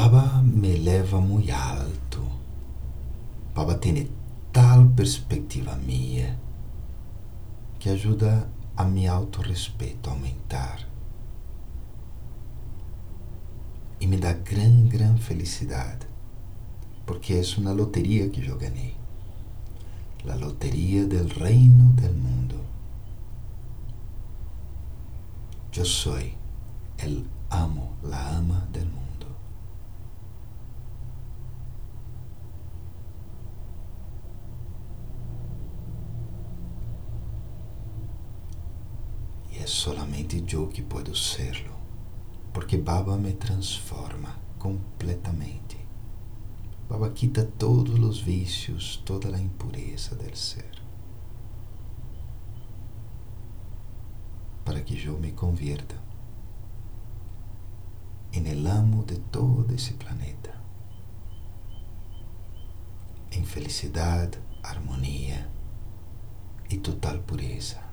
Baba me leva muito alto. Baba tem tal perspectiva minha que ajuda a meu autorrespeito a aumentar. E me dá grande, grande felicidade, porque é uma loteria que eu ganhei. La loteria del reino del mundo. Eu sou el amo, la ama del mundo. é solamente eu que posso serlo, porque Baba me transforma completamente. Baba quita todos os vícios, toda a impureza del ser, para que eu me convierta em el amo de todo esse planeta, em felicidade, harmonia e total pureza.